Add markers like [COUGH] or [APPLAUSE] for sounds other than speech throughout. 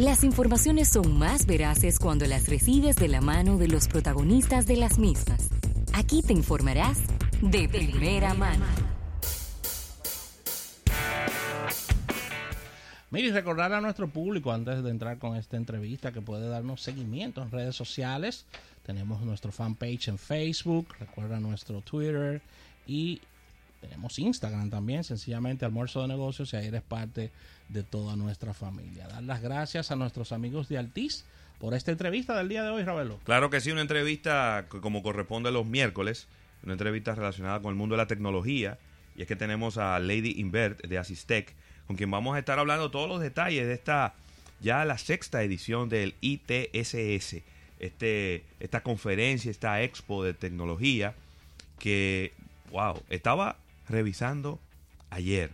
Las informaciones son más veraces cuando las recibes de la mano de los protagonistas de las mismas. Aquí te informarás de primera mano. Mire, recordar a nuestro público antes de entrar con esta entrevista que puede darnos seguimiento en redes sociales. Tenemos nuestro fanpage en Facebook, recuerda nuestro Twitter y tenemos Instagram también, sencillamente Almuerzo de Negocios y ahí eres parte de toda nuestra familia. Dar las gracias a nuestros amigos de Altiz por esta entrevista del día de hoy, Ravelo. Claro que sí, una entrevista como corresponde los miércoles, una entrevista relacionada con el mundo de la tecnología. Y es que tenemos a Lady Invert de Asistec, con quien vamos a estar hablando todos los detalles de esta ya la sexta edición del ITSS, este, esta conferencia, esta expo de tecnología que, wow, estaba revisando ayer.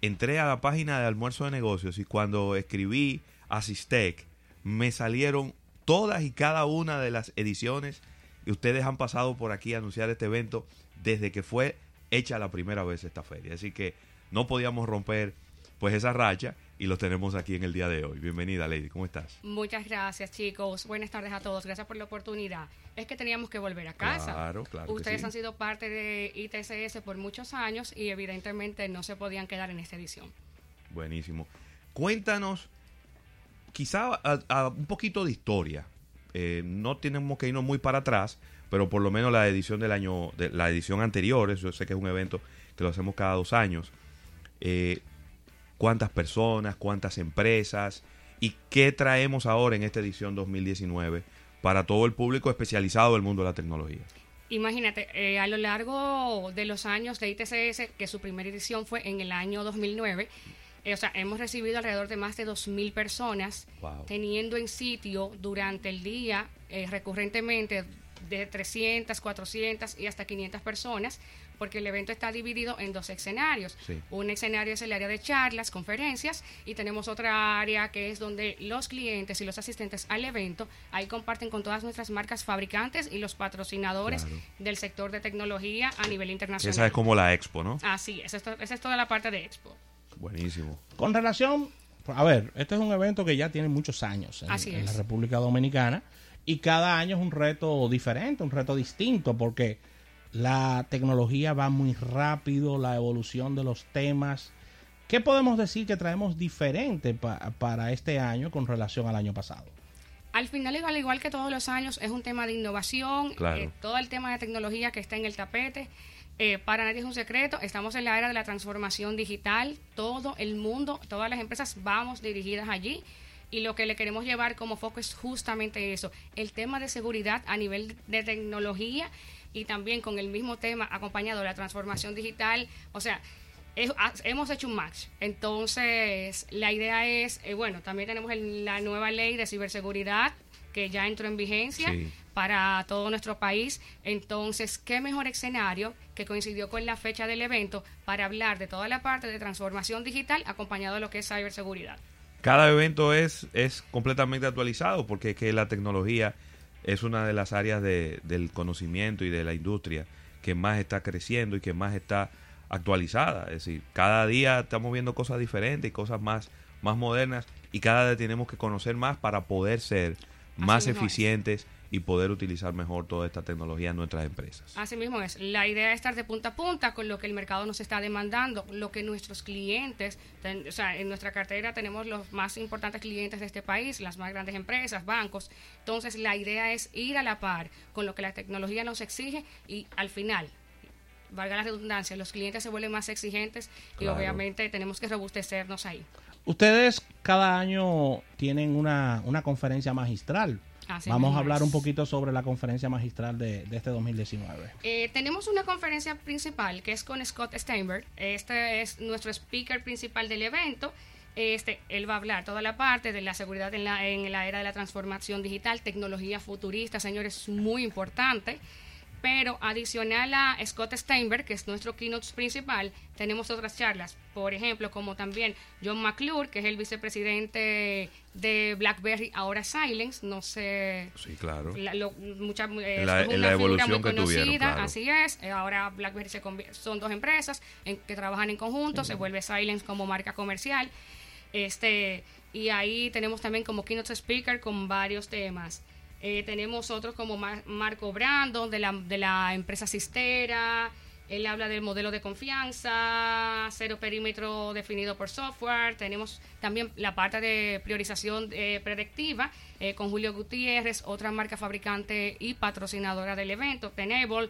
Entré a la página de almuerzo de negocios y cuando escribí Asistec, me salieron todas y cada una de las ediciones y ustedes han pasado por aquí a anunciar este evento desde que fue hecha la primera vez esta feria. Así que no podíamos romper pues esa racha y los tenemos aquí en el día de hoy. Bienvenida, Lady, ¿cómo estás? Muchas gracias, chicos. Buenas tardes a todos. Gracias por la oportunidad. Es que teníamos que volver a casa. Claro, claro. Ustedes sí. han sido parte de ITCS por muchos años y evidentemente no se podían quedar en esta edición. Buenísimo. Cuéntanos, quizá a, a un poquito de historia. Eh, no tenemos que irnos muy para atrás, pero por lo menos la edición del año, de, la edición anterior, yo sé que es un evento que lo hacemos cada dos años. Eh, ¿Cuántas personas, cuántas empresas y qué traemos ahora en esta edición 2019 para todo el público especializado del mundo de la tecnología? Imagínate, eh, a lo largo de los años de ITCS, que su primera edición fue en el año 2009, eh, o sea, hemos recibido alrededor de más de 2.000 personas Wow. teniendo en sitio durante el día eh, recurrentemente de 300, 400 y hasta 500 personas, porque el evento está dividido en dos escenarios. Sí. Un escenario es el área de charlas, conferencias, y tenemos otra área que es donde los clientes y los asistentes al evento ahí comparten con todas nuestras marcas fabricantes y los patrocinadores Claro. del sector de tecnología a nivel internacional. Esa es como la expo, ¿no? Así es, esa es toda la parte de Expo. Buenísimo. Con relación, a ver, este es un evento que ya tiene muchos años en, Así en la. República Dominicana y cada año es un reto diferente, un reto distinto, porque la tecnología va muy rápido, la evolución de los temas. ¿Qué podemos decir que traemos diferente pa- para este año con relación al año pasado? Al final, al igual que todos los años, es un tema de innovación, Claro. eh, todo el tema de tecnología que está en el tapete. Eh, para nadie es un secreto, estamos en la era de la transformación digital, todo el mundo, todas las empresas vamos dirigidas allí y lo que le queremos llevar como foco es justamente eso, el tema de seguridad a nivel de tecnología y también con el mismo tema acompañado de la transformación digital, o sea, es- hemos hecho un match. Entonces, la idea es, eh, bueno, también tenemos el- la nueva ley de ciberseguridad que ya entró en vigencia Sí. para todo nuestro país. Entonces, ¿qué mejor escenario que coincidió con la fecha del evento para hablar de toda la parte de transformación digital acompañado de lo que es ciberseguridad? Cada evento es, es completamente actualizado porque es que la tecnología es una de las áreas de- del conocimiento y de la industria que más está creciendo y que más está actualizada. Es decir, cada día estamos viendo cosas diferentes y cosas más, más modernas y cada día tenemos que conocer más para poder ser más eficientes y poder utilizar mejor toda esta tecnología en nuestras empresas. Así mismo es. La idea es estar de punta a punta con lo que el mercado nos está demandando, lo que nuestros clientes, ten- o sea, en nuestra cartera tenemos los más importantes clientes de este país, las más grandes empresas, bancos. Entonces, la idea es ir a la par con lo que la tecnología nos exige y al final, valga la redundancia, los clientes se vuelven más exigentes y Claro. obviamente tenemos que robustecernos ahí. Ustedes cada año tienen una, una conferencia magistral. Así Vamos a hablar un poquito sobre la conferencia magistral de, de este 2019. Eh, tenemos una conferencia principal que es con Scott Steinberg. Este es nuestro speaker principal del evento. Este, él va a hablar toda la parte de la seguridad en la, en la era de la transformación digital, tecnología futurista, señores, es muy importante. Pero adicional a Scott Steinberg, que es nuestro keynote principal, tenemos otras charlas. Por ejemplo, como también John McClure, que es el vicepresidente de BlackBerry, ahora Silence. No sé Sí, claro. la, lo- mucha, eh, En la- es una la evolución muy que tuvieron, conocida, claro. así es. Eh, Ahora BlackBerry se son dos empresas en- que trabajan en conjunto, se vuelve Silence como marca comercial. Este y ahí tenemos también como keynote speaker con varios temas. Eh, tenemos otros como Marco Brandon de la, de la empresa Sistera. Él habla del modelo de confianza, cero perímetro definido por software. Tenemos también la parte de priorización eh, predictiva eh, con Julio Gutiérrez, otra marca fabricante y patrocinadora del evento, Tenable.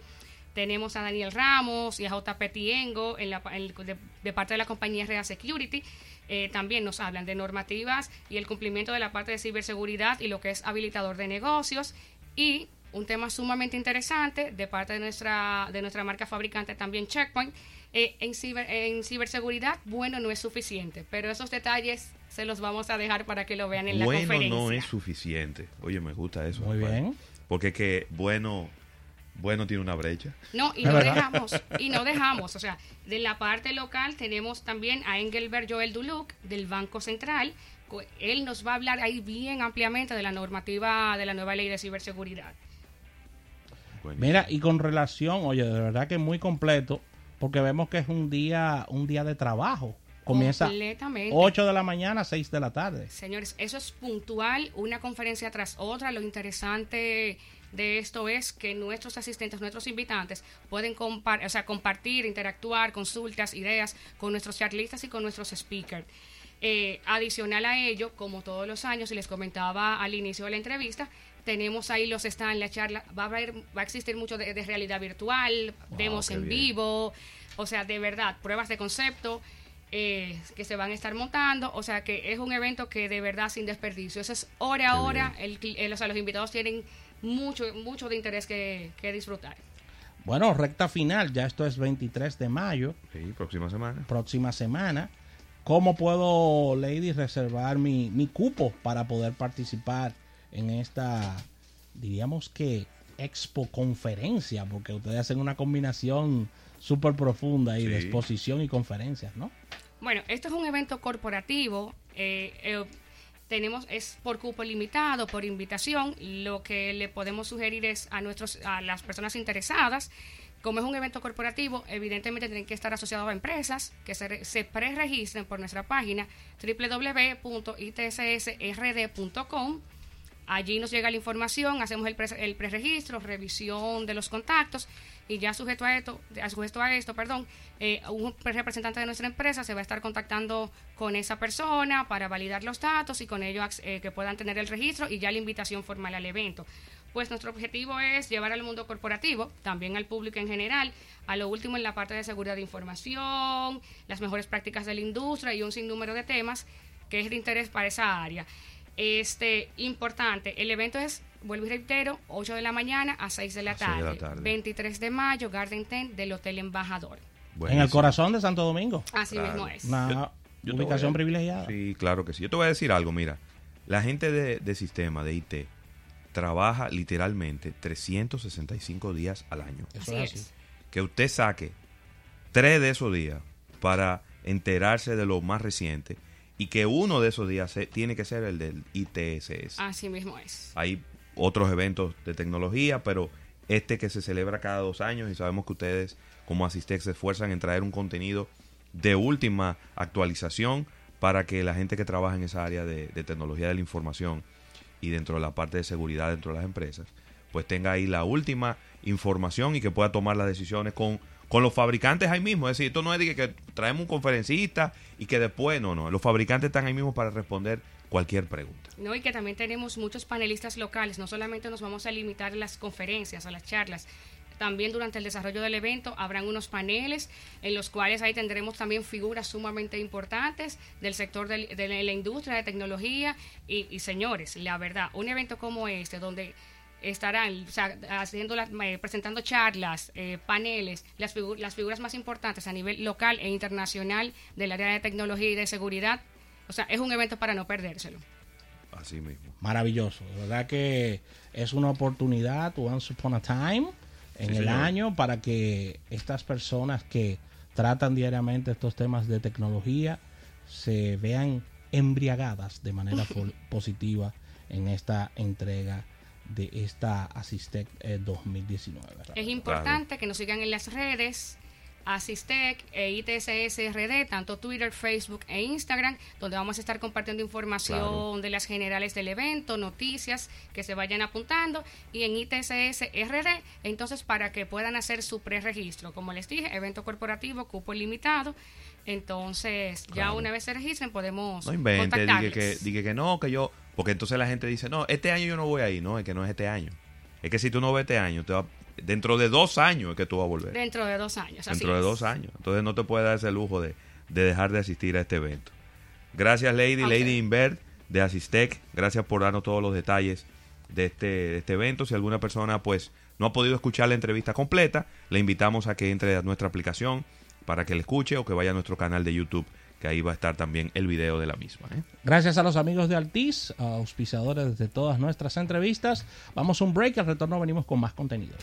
Tenemos a Daniel Ramos y a JP Tiengo en la, de, parte de la compañía Rea Security. Eh, también nos hablan de normativas y el cumplimiento de la parte de ciberseguridad y lo que es habilitador de negocios. Y un tema sumamente interesante de parte de nuestra, de nuestra marca fabricante también Checkpoint. Eh, en, en ciberseguridad, bueno, no es suficiente, pero esos detalles se los vamos a dejar para que lo vean en la conferencia. Bueno no es suficiente. Oye, me gusta eso. Muy bien. Porque que bueno bueno tiene una brecha. No, y no dejamos, y no dejamos, o sea, de la parte local tenemos también a Engelbert Joel Duluc del Banco Central. Él nos va a hablar ahí bien ampliamente de la normativa de la nueva ley de ciberseguridad. Mira, y con relación, oye, de verdad que es muy completo, porque vemos que es un día, un día de trabajo. Comienza 8 de la mañana, 6 de la tarde. Señores, eso es puntual, una conferencia tras otra. Lo interesante de esto es que nuestros asistentes, nuestros invitantes pueden o sea, compartir, interactuar, consultas, ideas con nuestros charlistas y con nuestros speakers. Eh, adicional a ello, como todos los años, y les comentaba al inicio de la entrevista, tenemos ahí los stands, la charla, va a, haber, va a existir mucho de, realidad virtual, vemos en vivo, o sea, de verdad, pruebas de concepto. Eh, que se van a estar montando, o sea que es un evento que de verdad sin desperdicio, eso es hora a hora, el, o sea, los invitados tienen mucho, mucho de interés que, disfrutar. Bueno, recta final, ya esto es 23 de mayo. Sí, próxima semana. Próxima semana. ¿Cómo puedo, Lady, reservar mi, mi cupo para poder participar en esta, diríamos que, expo conferencia? Porque ustedes hacen una combinación súper profunda y de exposición y conferencias, ¿no? Bueno, esto es un evento corporativo. Eh, eh, tenemos es por cupo limitado, por invitación. Lo que le podemos sugerir es a nuestros a las personas interesadas como es un evento corporativo, evidentemente tienen que estar asociados a empresas que se, se pre-registren por nuestra página www.itssrd.com. Allí nos llega la información, hacemos el, pre, el preregistro, revisión de los contactos y ya sujeto a esto, sujeto a esto, perdón, eh, un representante de nuestra empresa se va a estar contactando con esa persona para validar los datos y con ello eh, que puedan tener el registro y ya la invitación formal al evento. Pues nuestro objetivo es llevar al mundo corporativo, también al público en general, a lo último en la parte de seguridad de información, las mejores prácticas de la industria y un sinnúmero de temas que es de interés para esa área. Este, importante, el evento es vuelvo y reitero, 8 de la mañana a 6 de la, tarde, 23 de mayo, Garden Tent del Hotel Embajador. En el corazón de Santo Domingo. Así mismo es. Una ubicación privilegiada. Sí, claro que sí. Yo te voy a decir algo, mira. La gente de, de sistema, de IT, trabaja literalmente 365 días al año. Eso es así. Que usted saque tres de esos días para enterarse de lo más reciente y que uno de esos días tiene que ser el del ITSS. Así mismo es. Hay otros eventos de tecnología, pero este que se celebra cada dos años y sabemos que ustedes como Asistex se esfuerzan en traer un contenido de última actualización para que la gente que trabaja en esa área de, tecnología de la información y dentro de la parte de seguridad dentro de las empresas, pues tenga ahí la última información y que pueda tomar las decisiones con, con los fabricantes ahí mismo. Es decir, esto no es de que, que traemos un conferencista y que después, no, no, los fabricantes están ahí mismo para responder cualquier pregunta. No, y que también tenemos muchos panelistas locales, no solamente nos vamos a limitar las conferencias, a las charlas, también durante el desarrollo del evento habrán unos paneles en los cuales ahí tendremos también figuras sumamente importantes del sector de, la industria de tecnología. Y, señores, la verdad, un evento como este donde estarán haciendo eh, presentando charlas, eh, paneles, las, las figuras más importantes a nivel local e internacional del área de tecnología y de seguridad, o sea, es un evento para no perdérselo. Así mismo. Maravilloso. De verdad que es una oportunidad, once upon a time, en el año para que estas personas que tratan diariamente estos temas de tecnología se vean embriagadas de manera [LAUGHS] positiva en esta entrega de esta Asistec 2019. Es importante que nos sigan en las redes Asistec e ITSSRD, tanto Twitter, Facebook e Instagram, donde vamos a estar compartiendo información Claro. de las generales del evento, noticias que se vayan apuntando y en ITSSRD, entonces para que puedan hacer su preregistro. Como les dije, evento corporativo, cupo ilimitado. Entonces, ya una vez se registren, podemos No invente, dije que, contactarles. dije que no, que yo. Porque entonces la gente dice, no, este año yo no voy ahí. No, es que no es este año. Es que si tú no ves este año, te va- dentro de dos años es que tú vas a volver. Dentro de dos años. así dentro de es. dos años. Entonces no te puedes dar ese lujo de, de dejar de asistir a este evento. Gracias, Lady. Lady Invert de Asistec. Gracias por darnos todos los detalles de este, de este evento. Si alguna persona pues no ha podido escuchar la entrevista completa, le invitamos a que entre a nuestra aplicación para que la escuche o que vaya a nuestro canal de YouTube, que ahí va a estar también el video de la misma. ¿eh? Gracias a los amigos de Altiz, auspiciadores de todas nuestras entrevistas. Vamos a un break, al retorno venimos con más contenido.